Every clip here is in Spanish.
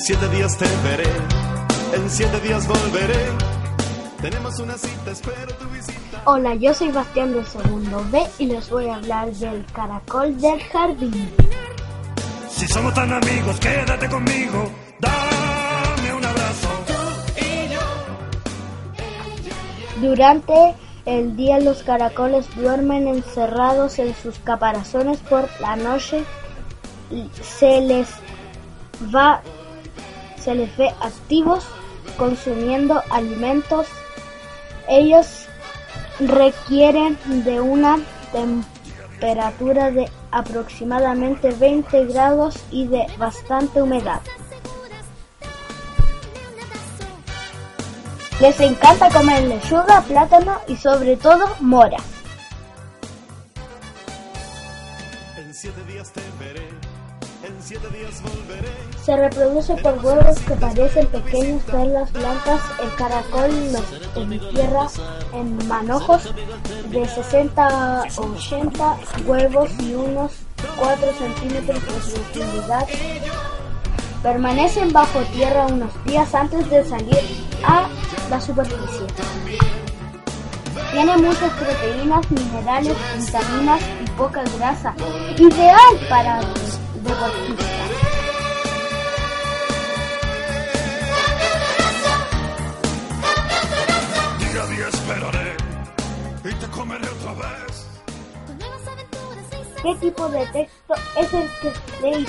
Siete días te veré, en siete días volveré. Tenemos una cita, espero tu visita. Hola, yo soy Bastián del segundo B y les voy a hablar del caracol del jardín. Si somos tan amigos, quédate conmigo. Dame un abrazo. Durante el día los caracoles duermen encerrados en sus caparazones por la noche se les va se les ve activos consumiendo alimentos ellos requieren de una temperatura de aproximadamente 20 grados y de bastante humedad. Les encanta comer lechuga, plátano y sobre todo mora. En siete días te Se reproduce por huevos que parecen pequeñas perlas blancas. El caracol los entierra en manojos de 60 a 80 huevos y unos 4 centímetros de profundidad. Permanecen bajo tierra unos días antes de salir a la superficie. Tiene muchas proteínas, minerales, vitaminas y poca grasa. Ideal para deportistas. Día a día esperaré y te comeré otra vez. ¿Qué tipo de texto es el que leéis?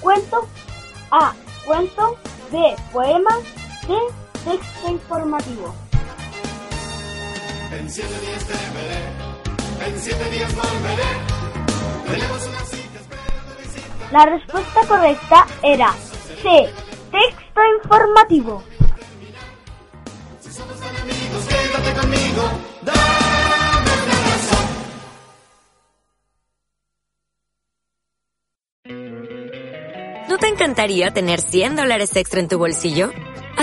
¿Cuento? A. Cuento. B. Poema. C. Texto informativo. En siete días te veré, en siete días volveré. Tenemos una La respuesta correcta era C. Texto informativo. ¿No te encantaría tener 100 dólares extra en tu bolsillo?